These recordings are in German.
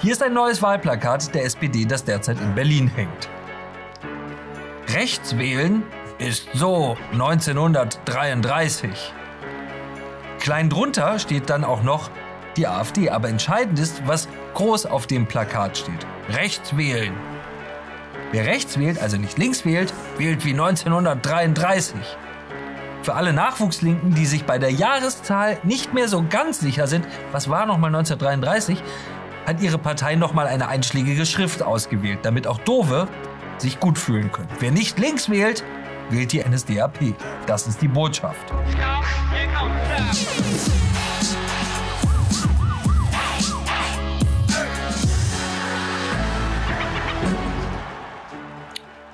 Hier ist ein neues Wahlplakat der SPD, das derzeit in Berlin hängt. Rechts wählen ist so 1933. Klein drunter steht dann auch noch die AfD, aber entscheidend ist, was groß auf dem Plakat steht. Rechts wählen. Wer rechts wählt, also nicht links wählt, wählt wie 1933. Für alle Nachwuchslinken, die sich bei der Jahreszahl nicht mehr so ganz sicher sind, was war nochmal 1933, hat ihre Partei nochmal eine einschlägige Schrift ausgewählt, damit auch Dove sich gut fühlen können. Wer nicht links wählt, wählt die NSDAP. Das ist die Botschaft.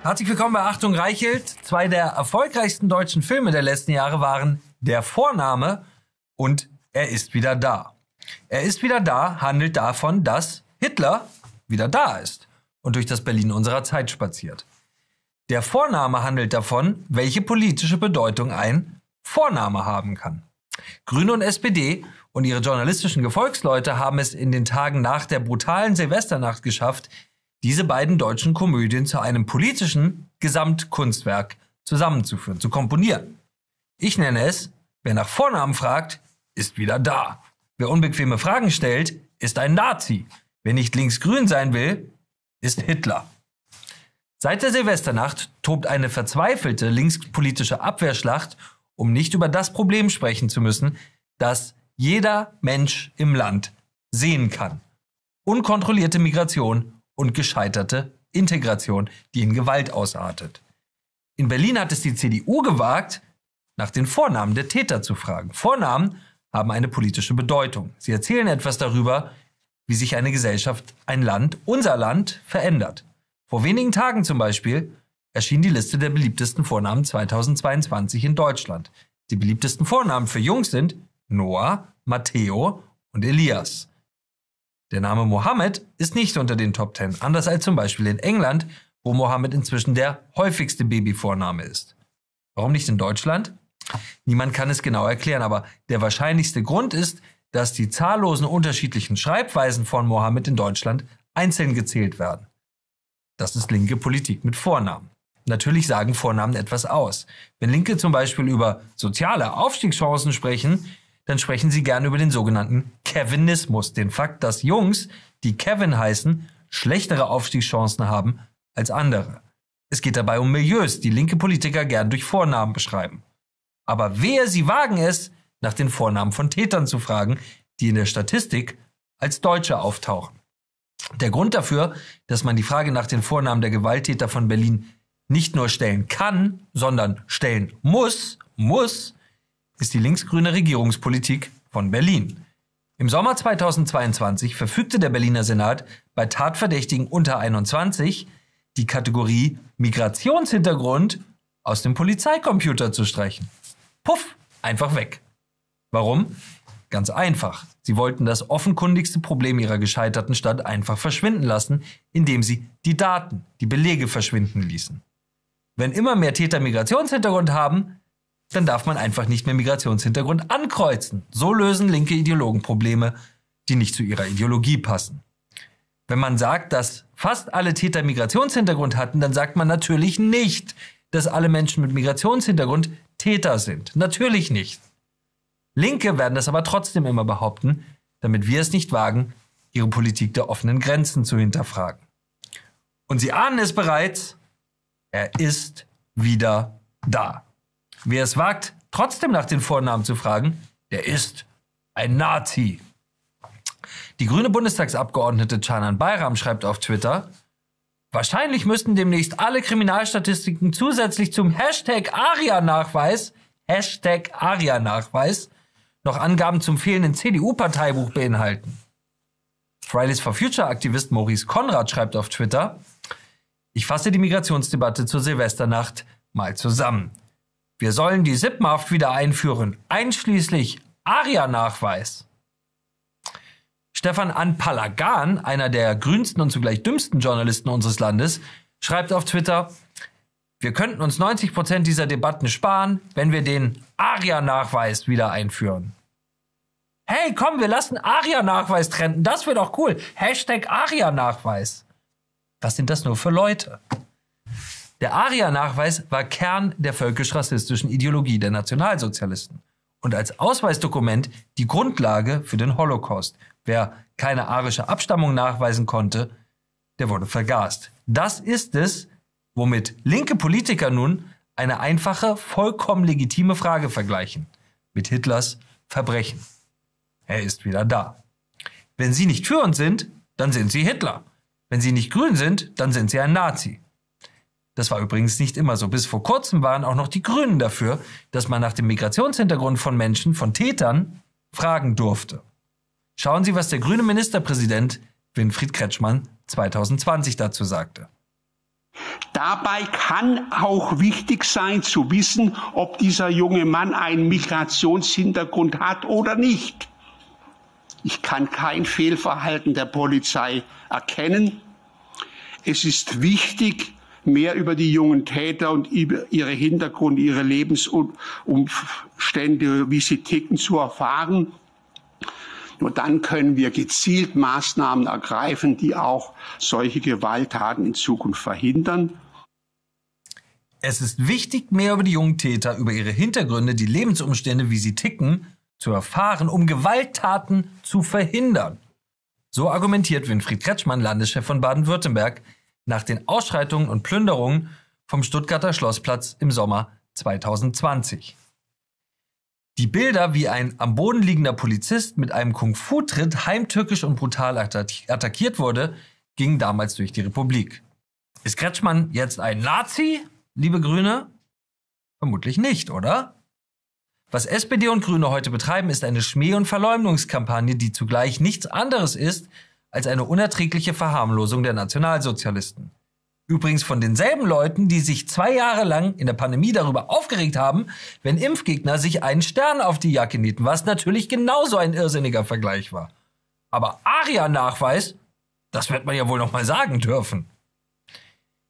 Herzlich willkommen bei Achtung Reichelt. Zwei der erfolgreichsten deutschen Filme der letzten Jahre waren Der Vorname und Er ist wieder da. Er ist wieder da handelt davon, dass Hitler wieder da ist und durch das Berlin unserer Zeit spaziert. Der Vorname handelt davon, welche politische Bedeutung ein Vorname haben kann. Grüne und SPD und ihre journalistischen Gefolgsleute haben es in den Tagen nach der brutalen Silvesternacht geschafft, diese beiden deutschen Komödien zu einem politischen Gesamtkunstwerk zusammenzuführen, zu komponieren. Ich nenne es, wer nach Vornamen fragt, ist wieder da. Wer unbequeme Fragen stellt, ist ein Nazi. Wer nicht linksgrün sein will, ist Hitler. Seit der Silvesternacht tobt eine verzweifelte linkspolitische Abwehrschlacht, um nicht über das Problem sprechen zu müssen, das jeder Mensch im Land sehen kann. Unkontrollierte Migration und gescheiterte Integration, die in Gewalt ausartet. In Berlin hat es die CDU gewagt, nach den Vornamen der Täter zu fragen. Vornamen haben eine politische Bedeutung. Sie erzählen etwas darüber, wie sich eine Gesellschaft, ein Land, unser Land verändert. Vor wenigen Tagen zum Beispiel erschien die Liste der beliebtesten Vornamen 2022 in Deutschland. Die beliebtesten Vornamen für Jungs sind Noah, Matteo und Elias. Der Name Mohammed ist nicht unter den Top 10, anders als zum Beispiel in England, wo Mohammed inzwischen der häufigste Babyvorname ist. Warum nicht in Deutschland? Niemand kann es genau erklären, aber der wahrscheinlichste Grund ist, dass die zahllosen unterschiedlichen Schreibweisen von Mohammed in Deutschland einzeln gezählt werden. Das ist linke Politik mit Vornamen. Natürlich sagen Vornamen etwas aus. Wenn Linke zum Beispiel über soziale Aufstiegschancen sprechen, dann sprechen sie gerne über den sogenannten Kevinismus, den Fakt, dass Jungs, die Kevin heißen, schlechtere Aufstiegschancen haben als andere. Es geht dabei um Milieus, die linke Politiker gern durch Vornamen beschreiben. Aber wer sie wagen es, nach den Vornamen von Tätern zu fragen, die in der Statistik als Deutsche auftauchen. Der Grund dafür, dass man die Frage nach den Vornamen der Gewalttäter von Berlin nicht nur stellen kann, sondern stellen muss, muss, ist die linksgrüne Regierungspolitik von Berlin. Im Sommer 2022 verfügte der Berliner Senat bei Tatverdächtigen unter 21 die Kategorie Migrationshintergrund aus dem Polizeicomputer zu streichen. Puff, einfach weg. Warum? Ganz einfach. Sie wollten das offenkundigste Problem ihrer gescheiterten Stadt einfach verschwinden lassen, indem sie die Daten, die Belege verschwinden ließen. Wenn immer mehr Täter Migrationshintergrund haben, dann darf man einfach nicht mehr Migrationshintergrund ankreuzen. So lösen linke Ideologen Probleme, die nicht zu ihrer Ideologie passen. Wenn man sagt, dass fast alle Täter Migrationshintergrund hatten, dann sagt man natürlich nicht, dass alle Menschen mit Migrationshintergrund Täter sind. Natürlich nicht. Linke werden das aber trotzdem immer behaupten, damit wir es nicht wagen, ihre Politik der offenen Grenzen zu hinterfragen. Und Sie ahnen es bereits, er ist wieder da. Wer es wagt, trotzdem nach den Vornamen zu fragen, der ist ein Nazi. Die grüne Bundestagsabgeordnete Canan Bayram schreibt auf Twitter, wahrscheinlich müssten demnächst alle Kriminalstatistiken zusätzlich zum Hashtag ARIA-Nachweis, Hashtag ARIA-Nachweis, noch Angaben zum fehlenden CDU-Parteibuch beinhalten. Fridays for Future-Aktivist Maurice Konrad schreibt auf Twitter, ich fasse die Migrationsdebatte zur Silvesternacht mal zusammen. Wir sollen die Sippenhaft wieder einführen, einschließlich ARIA-Nachweis. Stefan Anpalagan, einer der grünsten und zugleich dümmsten Journalisten unseres Landes, schreibt auf Twitter, wir könnten uns 90 Prozent dieser Debatten sparen, wenn wir den ARIA-Nachweis wieder einführen. Hey, komm, wir lassen ARIA-Nachweis trenden. Das wäre doch cool. Hashtag ARIA-Nachweis. Was sind das nur für Leute? Der ARIA-Nachweis war Kern der völkisch-rassistischen Ideologie der Nationalsozialisten und als Ausweisdokument die Grundlage für den Holocaust. Wer keine arische Abstammung nachweisen konnte, der wurde vergast. Das ist es, womit linke Politiker nun eine einfache, vollkommen legitime Frage vergleichen. Mit Hitlers Verbrechen. Er ist wieder da. Wenn Sie nicht für uns sind, dann sind Sie Hitler. Wenn Sie nicht grün sind, dann sind Sie ein Nazi. Das war übrigens nicht immer so. Bis vor kurzem waren auch noch die Grünen dafür, dass man nach dem Migrationshintergrund von Menschen, von Tätern, fragen durfte. Schauen Sie, was der grüne Ministerpräsident Winfried Kretschmann 2020 dazu sagte. Dabei kann auch wichtig sein zu wissen, ob dieser junge Mann einen Migrationshintergrund hat oder nicht. Ich kann kein Fehlverhalten der Polizei erkennen. Es ist wichtig, mehr über die jungen Täter und ihre Hintergründe, ihre Lebensumstände, wie sie ticken, zu erfahren. Nur dann können wir gezielt Maßnahmen ergreifen, die auch solche Gewalttaten in Zukunft verhindern. Es ist wichtig, mehr über die jungen Täter, über ihre Hintergründe, die Lebensumstände, wie sie ticken, zu erfahren, um Gewalttaten zu verhindern. So argumentiert Winfried Kretschmann, Landeschef von Baden-Württemberg, nach den Ausschreitungen und Plünderungen vom Stuttgarter Schlossplatz im Sommer 2020. Die Bilder, wie ein am Boden liegender Polizist mit einem Kung-Fu-Tritt heimtückisch und brutal attackiert wurde, gingen damals durch die Republik. Ist Kretschmann jetzt ein Nazi, liebe Grüne? Vermutlich nicht, oder? Was SPD und Grüne heute betreiben, ist eine Schmäh- und Verleumdungskampagne, die zugleich nichts anderes ist als eine unerträgliche Verharmlosung der Nationalsozialisten. Übrigens von denselben Leuten, die sich zwei Jahre lang in der Pandemie darüber aufgeregt haben, wenn Impfgegner sich einen Stern auf die Jacke nieten, was natürlich genauso ein irrsinniger Vergleich war. Aber ARIA-Nachweis, das wird man ja wohl noch mal sagen dürfen.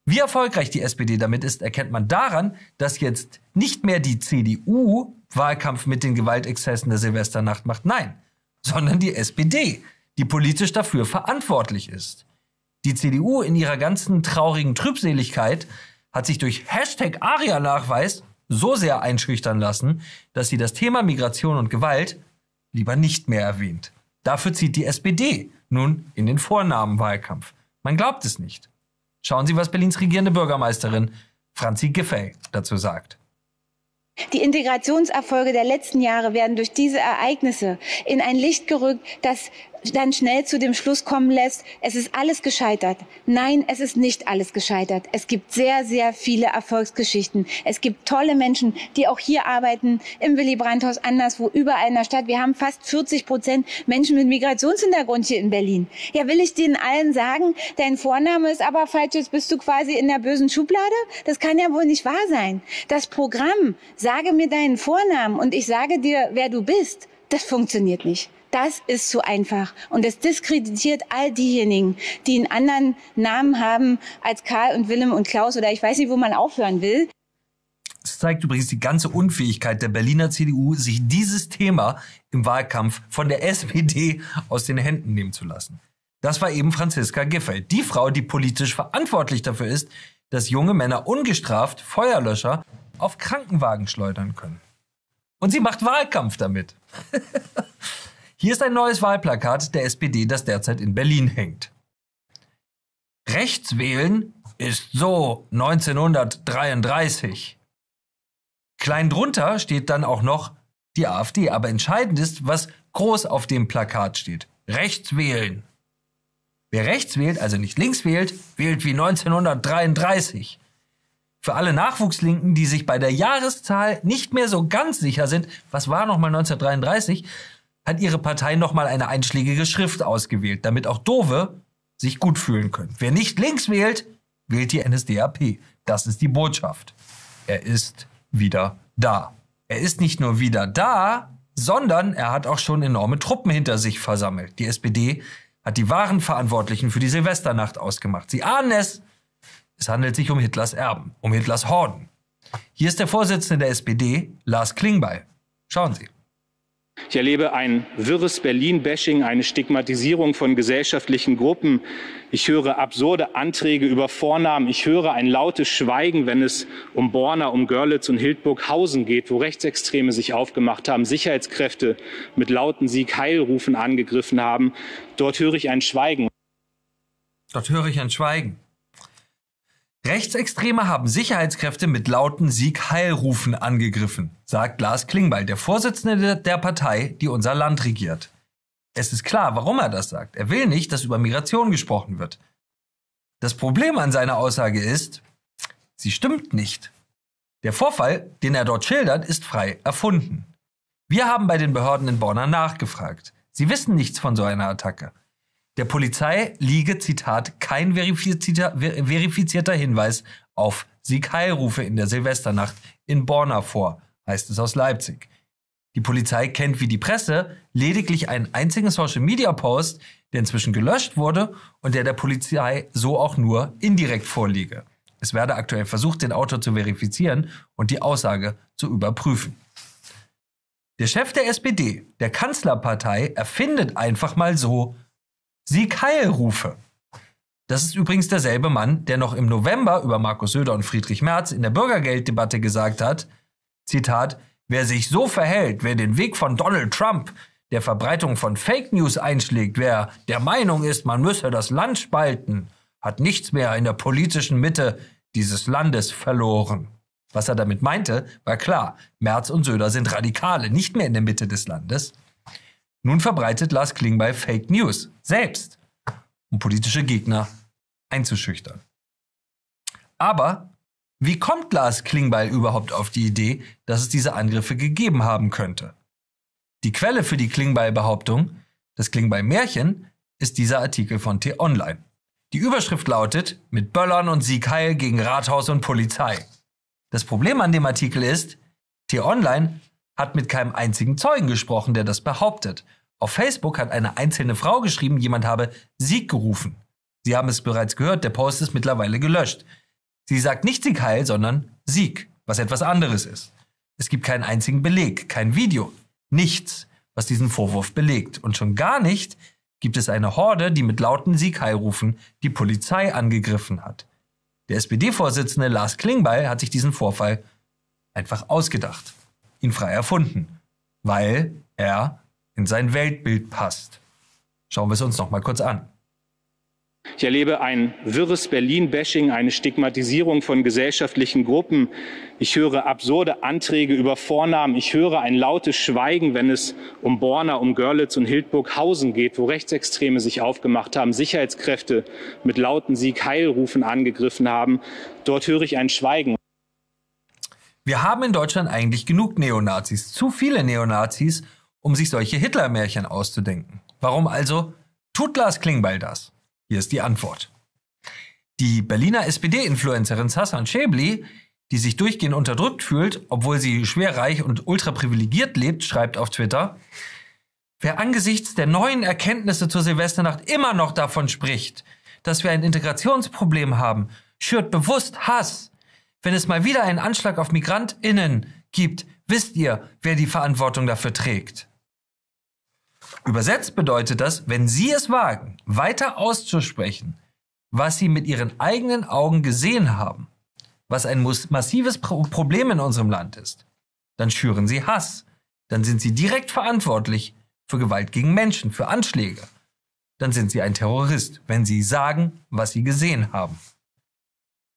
Wie erfolgreich die SPD damit ist, erkennt man daran, dass jetzt nicht mehr die CDU Wahlkampf mit den Gewaltexzessen der Silvesternacht macht, nein, sondern die SPD, die politisch dafür verantwortlich ist. Die CDU in ihrer ganzen traurigen Trübseligkeit hat sich durch Hashtag ARIA-Nachweis so sehr einschüchtern lassen, dass sie das Thema Migration und Gewalt lieber nicht mehr erwähnt. Dafür zieht die SPD nun in den Vornamenwahlkampf. Man glaubt es nicht. Schauen Sie, was Berlins regierende Bürgermeisterin Franzi Giffey dazu sagt. Die Integrationserfolge der letzten Jahre werden durch diese Ereignisse in ein Licht gerückt, das dann schnell zu dem Schluss kommen lässt, es ist alles gescheitert. Nein, es ist nicht alles gescheitert. Es gibt sehr, sehr viele Erfolgsgeschichten. Es gibt tolle Menschen, die auch hier arbeiten, im Willy Brandt-Haus, anderswo, überall in der Stadt. Wir haben fast 40 Prozent Menschen mit Migrationshintergrund hier in Berlin. Ja, will ich denen allen sagen, dein Vorname ist aber falsch, jetzt bist du quasi in der bösen Schublade? Das kann ja wohl nicht wahr sein. Das Programm, sage mir deinen Vornamen und ich sage dir, wer du bist, das funktioniert nicht. Das ist zu einfach. Und es diskreditiert all diejenigen, die einen anderen Namen haben als Karl und Willem und Klaus oder ich weiß nicht, wo man aufhören will. Es zeigt übrigens die ganze Unfähigkeit der Berliner CDU, sich dieses Thema im Wahlkampf von der SPD aus den Händen nehmen zu lassen. Das war eben Franziska Giffey, die Frau, die politisch verantwortlich dafür ist, dass junge Männer ungestraft Feuerlöscher auf Krankenwagen schleudern können. Und sie macht Wahlkampf damit. Hier ist ein neues Wahlplakat der SPD, das derzeit in Berlin hängt. Rechts wählen ist so 1933. Klein drunter steht dann auch noch die AfD, aber entscheidend ist, was groß auf dem Plakat steht. Rechts wählen. Wer rechts wählt, also nicht links wählt, wählt wie 1933. Für alle Nachwuchslinken, die sich bei der Jahreszahl nicht mehr so ganz sicher sind, was war nochmal 1933, hat ihre Partei nochmal eine einschlägige Schrift ausgewählt, damit auch Dove sich gut fühlen können. Wer nicht links wählt, wählt die NSDAP. Das ist die Botschaft. Er ist wieder da. Er ist nicht nur wieder da, sondern er hat auch schon enorme Truppen hinter sich versammelt. Die SPD hat die wahren Verantwortlichen für die Silvesternacht ausgemacht. Sie ahnen es. Es handelt sich um Hitlers Erben, um Hitlers Horden. Hier ist der Vorsitzende der SPD, Lars Klingbeil. Schauen Sie. Ich erlebe ein wirres Berlin-Bashing, eine Stigmatisierung von gesellschaftlichen Gruppen. Ich höre absurde Anträge über Vornamen. Ich höre ein lautes Schweigen, wenn es um Borna, um Görlitz und Hildburghausen geht, wo Rechtsextreme sich aufgemacht haben, Sicherheitskräfte mit lauten Sieg-Heilrufen angegriffen haben. Dort höre ich ein Schweigen. Dort höre ich ein Schweigen. Rechtsextreme haben Sicherheitskräfte mit lauten Sieg-Heilrufen angegriffen, sagt Lars Klingbeil, der Vorsitzende der Partei, die unser Land regiert. Es ist klar, warum er das sagt. Er will nicht, dass über Migration gesprochen wird. Das Problem an seiner Aussage ist, sie stimmt nicht. Der Vorfall, den er dort schildert, ist frei erfunden. Wir haben bei den Behörden in Bonner nachgefragt. Sie wissen nichts von so einer Attacke. Der Polizei liege, Zitat, kein verifizierter, verifizierter Hinweis auf Sieg-Heilrufe in der Silvesternacht in Borna vor, heißt es aus Leipzig. Die Polizei kennt wie die Presse lediglich einen einzigen Social-Media-Post, der inzwischen gelöscht wurde und der der Polizei so auch nur indirekt vorliege. Es werde aktuell versucht, den Autor zu verifizieren und die Aussage zu überprüfen. Der Chef der SPD, der Kanzlerpartei, erfindet einfach mal so Sieg Heil rufe. Das ist übrigens derselbe Mann, der noch im November über Markus Söder und Friedrich Merz in der Bürgergelddebatte gesagt hat, Zitat, wer sich so verhält, wer den Weg von Donald Trump der Verbreitung von Fake News einschlägt, wer der Meinung ist, man müsse das Land spalten, hat nichts mehr in der politischen Mitte dieses Landes verloren. Was er damit meinte, war klar, Merz und Söder sind Radikale, nicht mehr in der Mitte des Landes. Nun verbreitet Lars Klingbeil Fake News selbst, um politische Gegner einzuschüchtern. Aber wie kommt Lars Klingbeil überhaupt auf die Idee, dass es diese Angriffe gegeben haben könnte? Die Quelle für die Klingbeil-Behauptung, das Klingbeil-Märchen, ist dieser Artikel von T-Online. Die Überschrift lautet mit Böllern und Sieg Heil gegen Rathaus und Polizei. Das Problem an dem Artikel ist, T-Online hat mit keinem einzigen Zeugen gesprochen, der das behauptet. Auf Facebook hat eine einzelne Frau geschrieben, jemand habe Sieg gerufen. Sie haben es bereits gehört, der Post ist mittlerweile gelöscht. Sie sagt nicht Sieg heil, sondern Sieg, was etwas anderes ist. Es gibt keinen einzigen Beleg, kein Video, nichts, was diesen Vorwurf belegt. Und schon gar nicht gibt es eine Horde, die mit lauten Sieg heil rufen die Polizei angegriffen hat. Der SPD-Vorsitzende Lars Klingbeil hat sich diesen Vorfall einfach ausgedacht ihn frei erfunden, weil er in sein Weltbild passt. Schauen wir es uns noch mal kurz an. Ich erlebe ein wirres Berlin-Bashing, eine Stigmatisierung von gesellschaftlichen Gruppen. Ich höre absurde Anträge über Vornamen. Ich höre ein lautes Schweigen, wenn es um Borna, um Görlitz und Hildburghausen geht, wo Rechtsextreme sich aufgemacht haben, Sicherheitskräfte mit lauten Sieg-Heilrufen angegriffen haben. Dort höre ich ein Schweigen. Wir haben in Deutschland eigentlich genug Neonazis, zu viele Neonazis, um sich solche Hitler-Märchen auszudenken. Warum also tut Lars Klingbeil das? Hier ist die Antwort. Die Berliner SPD-Influencerin Sassan Schäbli, die sich durchgehend unterdrückt fühlt, obwohl sie schwer reich und ultraprivilegiert lebt, schreibt auf Twitter, wer angesichts der neuen Erkenntnisse zur Silvesternacht immer noch davon spricht, dass wir ein Integrationsproblem haben, schürt bewusst Hass wenn es mal wieder einen Anschlag auf MigrantInnen gibt, wisst ihr, wer die Verantwortung dafür trägt. Übersetzt bedeutet das, wenn Sie es wagen, weiter auszusprechen, was Sie mit Ihren eigenen Augen gesehen haben, was ein massives Problem in unserem Land ist, dann schüren Sie Hass. Dann sind Sie direkt verantwortlich für Gewalt gegen Menschen, für Anschläge. Dann sind Sie ein Terrorist, wenn Sie sagen, was Sie gesehen haben.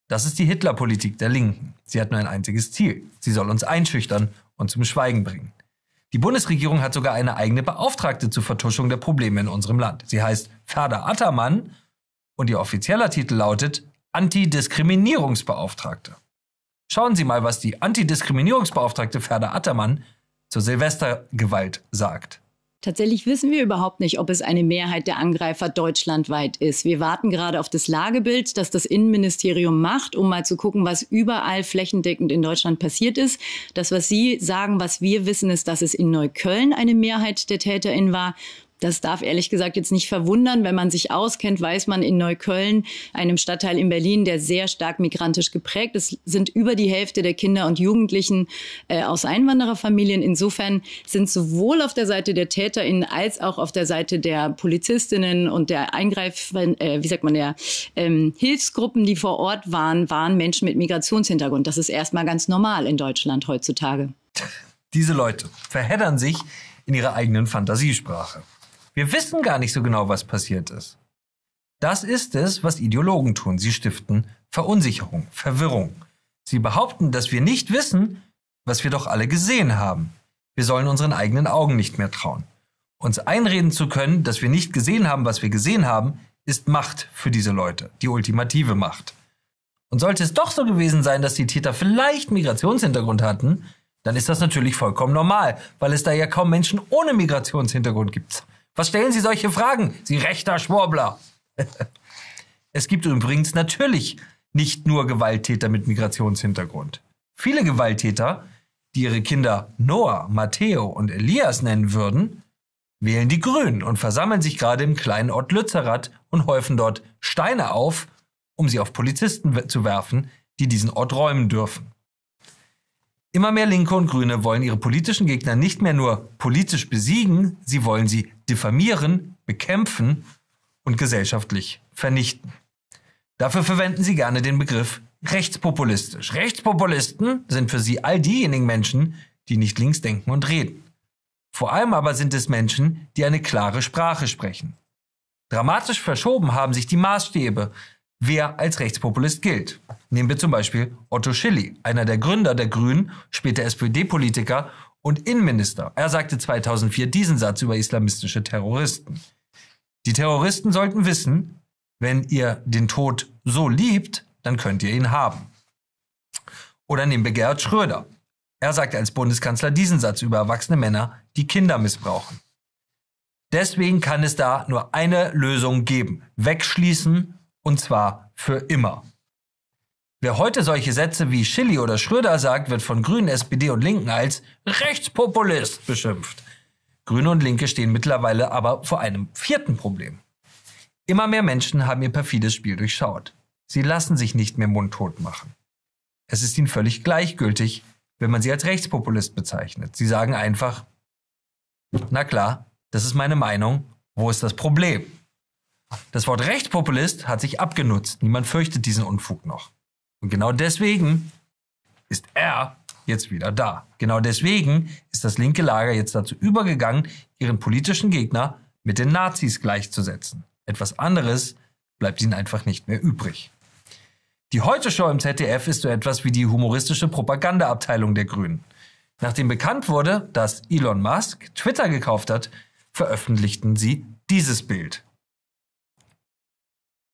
Das ist die Hitlerpolitik der Linken. Sie hat nur ein einziges Ziel. Sie soll uns einschüchtern und zum Schweigen bringen. Die Bundesregierung hat sogar eine eigene Beauftragte zur Vertuschung der Probleme in unserem Land. Sie heißt Ferda Attermann und ihr offizieller Titel lautet Antidiskriminierungsbeauftragte. Schauen Sie mal, was die Antidiskriminierungsbeauftragte Ferda Attermann zur Silvestergewalt sagt. Tatsächlich wissen wir überhaupt nicht, ob es eine Mehrheit der Angreifer deutschlandweit ist. Wir warten gerade auf das Lagebild, das das Innenministerium macht, um mal zu gucken, was überall flächendeckend in Deutschland passiert ist. Das, was Sie sagen, was wir wissen, ist, dass es in Neukölln eine Mehrheit der TäterInnen war. Das darf ehrlich gesagt jetzt nicht verwundern. Wenn man sich auskennt, weiß man in Neukölln, einem Stadtteil in Berlin, der sehr stark migrantisch geprägt ist, sind über die Hälfte der Kinder und Jugendlichen äh, aus Einwandererfamilien. Insofern sind sowohl auf der Seite der TäterInnen als auch auf der Seite der Polizistinnen und der Eingreif, äh, wie sagt man, der ähm, Hilfsgruppen, die vor Ort waren, waren Menschen mit Migrationshintergrund. Das ist erstmal ganz normal in Deutschland heutzutage. Diese Leute verheddern sich in ihrer eigenen Fantasiesprache. Wir wissen gar nicht so genau, was passiert ist. Das ist es, was Ideologen tun. Sie stiften Verunsicherung, Verwirrung. Sie behaupten, dass wir nicht wissen, was wir doch alle gesehen haben. Wir sollen unseren eigenen Augen nicht mehr trauen. Uns einreden zu können, dass wir nicht gesehen haben, was wir gesehen haben, ist Macht für diese Leute, die ultimative Macht. Und sollte es doch so gewesen sein, dass die Täter vielleicht Migrationshintergrund hatten, dann ist das natürlich vollkommen normal, weil es da ja kaum Menschen ohne Migrationshintergrund gibt. Was stellen Sie solche Fragen, Sie rechter Schwurbler? es gibt übrigens natürlich nicht nur Gewalttäter mit Migrationshintergrund. Viele Gewalttäter, die ihre Kinder Noah, Matteo und Elias nennen würden, wählen die Grünen und versammeln sich gerade im kleinen Ort Lützerath und häufen dort Steine auf, um sie auf Polizisten zu werfen, die diesen Ort räumen dürfen. Immer mehr Linke und Grüne wollen ihre politischen Gegner nicht mehr nur politisch besiegen, sie wollen sie diffamieren, bekämpfen und gesellschaftlich vernichten. Dafür verwenden sie gerne den Begriff rechtspopulistisch. Rechtspopulisten sind für sie all diejenigen Menschen, die nicht links denken und reden. Vor allem aber sind es Menschen, die eine klare Sprache sprechen. Dramatisch verschoben haben sich die Maßstäbe, wer als Rechtspopulist gilt. Nehmen wir zum Beispiel Otto Schilly, einer der Gründer der Grünen, später SPD-Politiker und Innenminister. Er sagte 2004 diesen Satz über islamistische Terroristen. Die Terroristen sollten wissen, wenn ihr den Tod so liebt, dann könnt ihr ihn haben. Oder nehmen wir Gerhard Schröder. Er sagte als Bundeskanzler diesen Satz über erwachsene Männer, die Kinder missbrauchen. Deswegen kann es da nur eine Lösung geben. Wegschließen und zwar für immer. Wer heute solche Sätze wie Schilly oder Schröder sagt, wird von Grünen, SPD und Linken als Rechtspopulist beschimpft. Grüne und Linke stehen mittlerweile aber vor einem vierten Problem. Immer mehr Menschen haben ihr perfides Spiel durchschaut. Sie lassen sich nicht mehr mundtot machen. Es ist ihnen völlig gleichgültig, wenn man sie als Rechtspopulist bezeichnet. Sie sagen einfach, na klar, das ist meine Meinung, wo ist das Problem? Das Wort Rechtspopulist hat sich abgenutzt. Niemand fürchtet diesen Unfug noch. Und genau deswegen ist er jetzt wieder da. Genau deswegen ist das linke Lager jetzt dazu übergegangen, ihren politischen Gegner mit den Nazis gleichzusetzen. Etwas anderes bleibt ihnen einfach nicht mehr übrig. Die Heute-Show im ZDF ist so etwas wie die humoristische Propagandaabteilung der Grünen. Nachdem bekannt wurde, dass Elon Musk Twitter gekauft hat, veröffentlichten sie dieses Bild.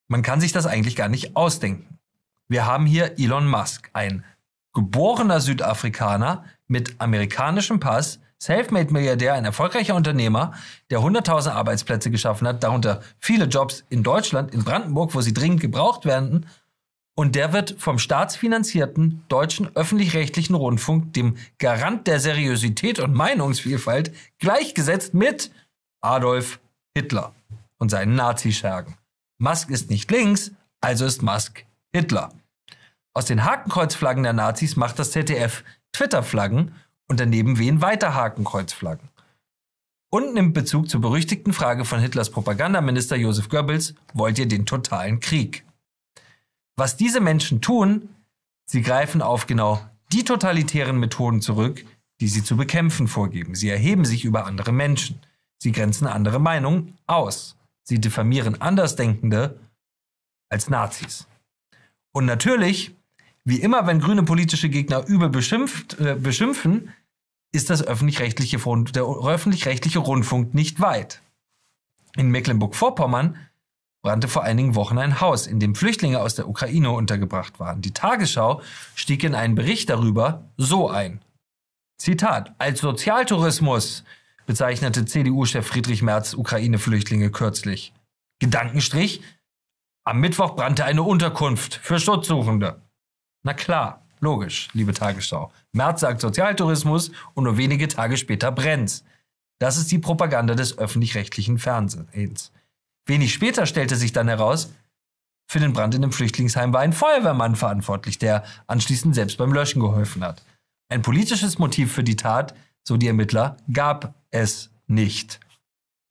Man kann sich das eigentlich gar nicht ausdenken. Wir haben hier Elon Musk, ein geborener Südafrikaner mit amerikanischem Pass, Selfmade-Milliardär, ein erfolgreicher Unternehmer, der 100.000 Arbeitsplätze geschaffen hat, darunter viele Jobs in Deutschland, in Brandenburg, wo sie dringend gebraucht werden. Und der wird vom staatsfinanzierten deutschen öffentlich-rechtlichen Rundfunk, dem Garant der Seriosität und Meinungsvielfalt, gleichgesetzt mit Adolf Hitler und seinen Nazischergen. Musk ist nicht links, also ist Musk Hitler. Aus den Hakenkreuzflaggen der Nazis macht das ZDF Twitter-Flaggen und daneben wehen weiter Hakenkreuzflaggen. Und nimmt Bezug zur berüchtigten Frage von Hitlers Propagandaminister Josef Goebbels, wollt ihr den totalen Krieg? Was diese Menschen tun, sie greifen auf genau die totalitären Methoden zurück, die sie zu bekämpfen vorgeben. Sie erheben sich über andere Menschen. Sie grenzen andere Meinungen aus. Sie diffamieren Andersdenkende als Nazis. Und natürlich, wie immer, wenn grüne politische Gegner übel beschimpft, äh, beschimpfen, ist das öffentlich-rechtliche, der öffentlich-rechtliche Rundfunk nicht weit. In Mecklenburg-Vorpommern brannte vor einigen Wochen ein Haus, in dem Flüchtlinge aus der Ukraine untergebracht waren. Die Tagesschau stieg in einen Bericht darüber so ein. Zitat, als Sozialtourismus bezeichnete CDU-Chef Friedrich Merz Ukraine-Flüchtlinge kürzlich. Gedankenstrich, am Mittwoch brannte eine Unterkunft für Schutzsuchende. Na klar, logisch, liebe Tagesschau. Merz sagt Sozialtourismus und nur wenige Tage später brennt's. Das ist die Propaganda des öffentlich-rechtlichen Fernsehens. Wenig später stellte sich dann heraus, für den Brand in dem Flüchtlingsheim war ein Feuerwehrmann verantwortlich, der anschließend selbst beim Löschen geholfen hat. Ein politisches Motiv für die Tat, so die Ermittler, gab es nicht.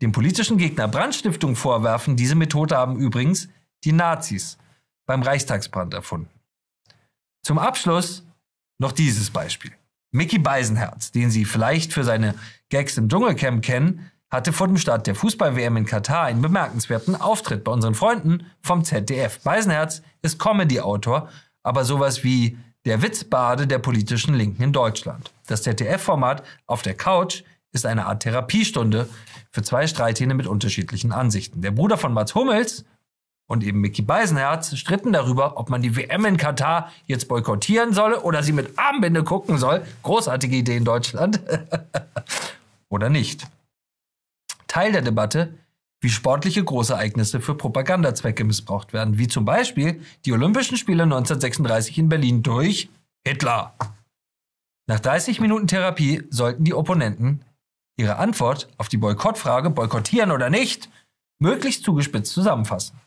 Dem politischen Gegner Brandstiftung vorwerfen, diese Methode haben übrigens die Nazis beim Reichstagsbrand erfunden. Zum Abschluss noch dieses Beispiel. Mickey Beisenherz, den Sie vielleicht für seine Gags im Dschungelcamp kennen, hatte vor dem Start der Fußball-WM in Katar einen bemerkenswerten Auftritt bei unseren Freunden vom ZDF. Beisenherz ist Comedy-Autor, aber sowas wie der Witzbade der politischen Linken in Deutschland. Das ZDF-Format auf der Couch ist eine Art Therapiestunde für zwei Streithähne mit unterschiedlichen Ansichten. Der Bruder von Mats Hummels und eben Mickey Beisenherz stritten darüber, ob man die WM in Katar jetzt boykottieren solle oder sie mit Armbinde gucken soll. Großartige Idee in Deutschland. oder nicht. Teil der Debatte, wie sportliche Großereignisse für Propagandazwecke missbraucht werden, wie zum Beispiel die Olympischen Spiele 1936 in Berlin durch Hitler. Nach 30 Minuten Therapie sollten die Opponenten ihre Antwort auf die Boykottfrage, boykottieren oder nicht, möglichst zugespitzt zusammenfassen.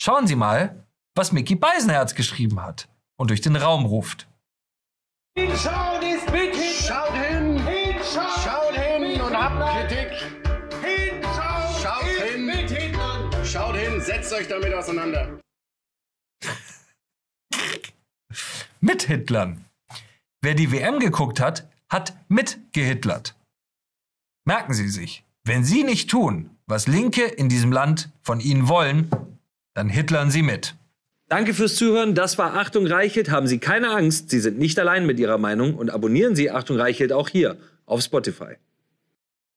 Schauen Sie mal, was Mickey Beisenherz geschrieben hat und durch den Raum ruft. Hinschauen ist mit Schaut hin! Hinschauen! Schaut hin und habt Kritik! Hinschauen Schaut hin! mit Hitlern! Schaut hin, setzt euch damit auseinander! Mit Hitlern. Wer die WM geguckt hat, hat mitgehitlert. Merken Sie sich, wenn Sie nicht tun, was Linke in diesem Land von Ihnen wollen, dann hitlern Sie mit. Danke fürs Zuhören. Das war Achtung Reichelt. Haben Sie keine Angst, Sie sind nicht allein mit Ihrer Meinung und abonnieren Sie Achtung Reichelt auch hier auf Spotify.